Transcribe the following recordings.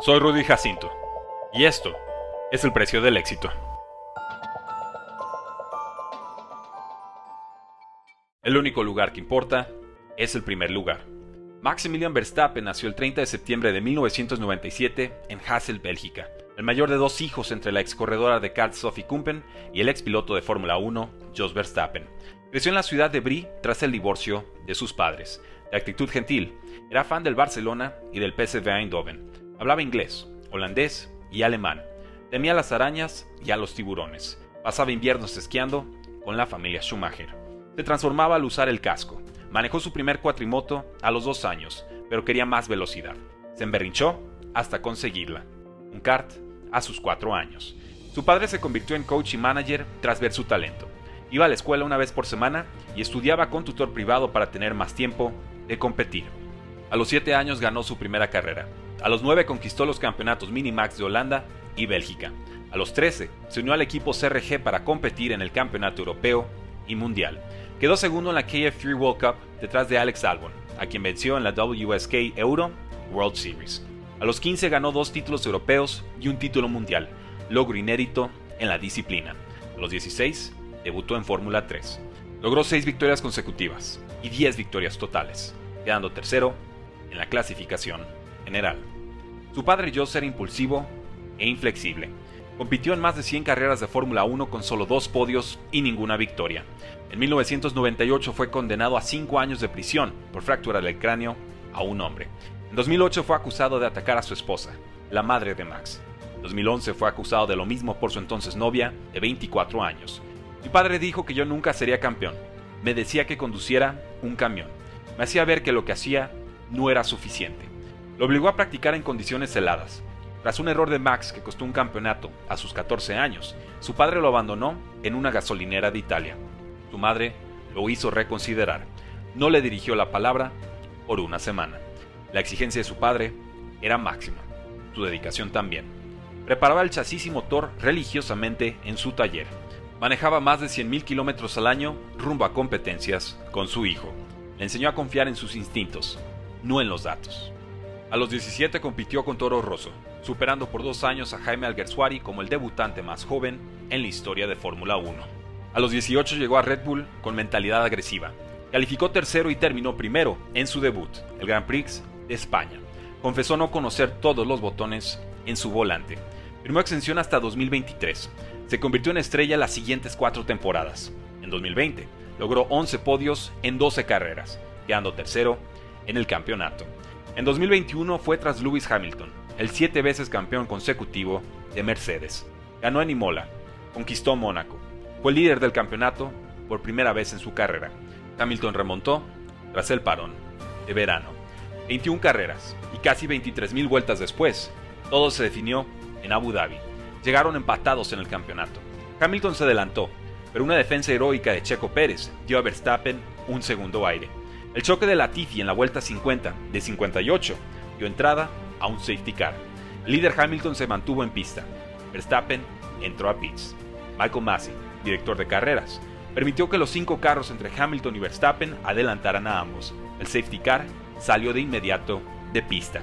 Soy Rudy Jacinto, y esto es el precio del éxito. El único lugar que importa es el primer lugar. Maximilian Verstappen nació el 30 de septiembre de 1997 en Hassel, Bélgica, el mayor de dos hijos entre la ex corredora de karts Sophie Kumpen y el ex piloto de Fórmula 1, Jos Verstappen. Creció en la ciudad de Brie tras el divorcio de sus padres. De actitud gentil, era fan del Barcelona y del PSV Eindhoven. Hablaba inglés, holandés y alemán. Temía las arañas y a los tiburones. Pasaba inviernos esquiando con la familia Schumacher. Se transformaba al usar el casco Manejó su primer cuatrimoto a los dos años, pero quería más velocidad. Se emberrinchó hasta conseguirla. Un kart a sus cuatro años. Su padre se convirtió en coach y manager tras ver su talento. Iba a la escuela una vez por semana y estudiaba con tutor privado para tener más tiempo de competir. A los siete años ganó su primera carrera. A los nueve conquistó los campeonatos Minimax de Holanda y Bélgica. A los 13 se unió al equipo CRG para competir en el Campeonato Europeo y Mundial. Quedó segundo en la KF3 World Cup detrás de Alex Albon, a quien venció en la WSK Euro World Series. A los 15 ganó dos títulos europeos y un título mundial, logro inédito en la disciplina. A los 16 debutó en Fórmula 3. Logró 6 victorias consecutivas y 10 victorias totales, quedando tercero en la clasificación general. Su padre Joe era impulsivo e inflexible, Compitió en más de 100 carreras de Fórmula 1 con solo dos podios y ninguna victoria. En 1998 fue condenado a 5 años de prisión por fractura del cráneo a un hombre. En 2008 fue acusado de atacar a su esposa, la madre de Max. En 2011 fue acusado de lo mismo por su entonces novia, de 24 años. Mi padre dijo que yo nunca sería campeón. Me decía que conduciera un camión. Me hacía ver que lo que hacía no era suficiente. Lo obligó a practicar en condiciones heladas, tras un error de Max que costó un campeonato a sus 14 años, su padre lo abandonó en una gasolinera de Italia. Su madre lo hizo reconsiderar. No le dirigió la palabra por una semana. La exigencia de su padre era máxima, su dedicación también. Preparaba el chasis y motor religiosamente en su taller. Manejaba más de 100.000 kilómetros al año rumbo a competencias con su hijo. Le enseñó a confiar en sus instintos, no en los datos. A los 17 compitió con Toro Rosso, superando por dos años a Jaime Alguersuari como el debutante más joven en la historia de Fórmula 1. A los 18 llegó a Red Bull con mentalidad agresiva. Calificó tercero y terminó primero en su debut, el Grand Prix de España. Confesó no conocer todos los botones en su volante. Firmó extensión hasta 2023. Se convirtió en estrella las siguientes cuatro temporadas. En 2020 logró 11 podios en 12 carreras, quedando tercero en el campeonato. En 2021 fue tras Lewis Hamilton, el siete veces campeón consecutivo de Mercedes. Ganó en Imola, conquistó Mónaco, fue líder del campeonato por primera vez en su carrera. Hamilton remontó tras el parón de verano. 21 carreras y casi 23.000 vueltas después, todo se definió en Abu Dhabi. Llegaron empatados en el campeonato. Hamilton se adelantó, pero una defensa heroica de Checo Pérez dio a Verstappen un segundo aire. El choque de Latifi en la vuelta 50 de 58 dio entrada a un safety car. El líder Hamilton se mantuvo en pista. Verstappen entró a pits. Michael Massey, director de carreras, permitió que los cinco carros entre Hamilton y Verstappen adelantaran a ambos. El safety car salió de inmediato de pista.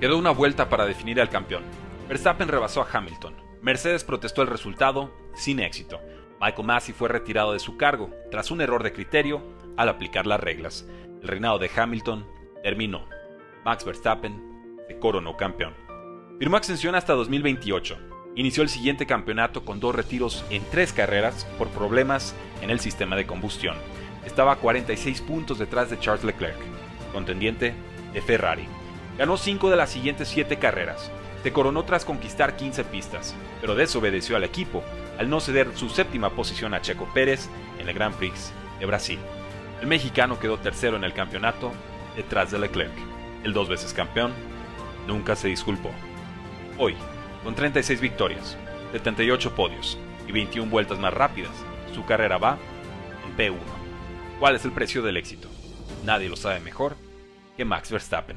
Quedó una vuelta para definir al campeón. Verstappen rebasó a Hamilton. Mercedes protestó el resultado sin éxito. Michael Massey fue retirado de su cargo tras un error de criterio al aplicar las reglas. El reinado de Hamilton terminó. Max Verstappen se coronó campeón. Firmó extensión hasta 2028. Inició el siguiente campeonato con dos retiros en tres carreras por problemas en el sistema de combustión. Estaba a 46 puntos detrás de Charles Leclerc, contendiente de Ferrari. Ganó cinco de las siguientes siete carreras. Se coronó tras conquistar 15 pistas, pero desobedeció al equipo al no ceder su séptima posición a Checo Pérez en el Grand Prix de Brasil. El mexicano quedó tercero en el campeonato detrás de Leclerc. El dos veces campeón nunca se disculpó. Hoy, con 36 victorias, 78 podios y 21 vueltas más rápidas, su carrera va en P1. ¿Cuál es el precio del éxito? Nadie lo sabe mejor que Max Verstappen.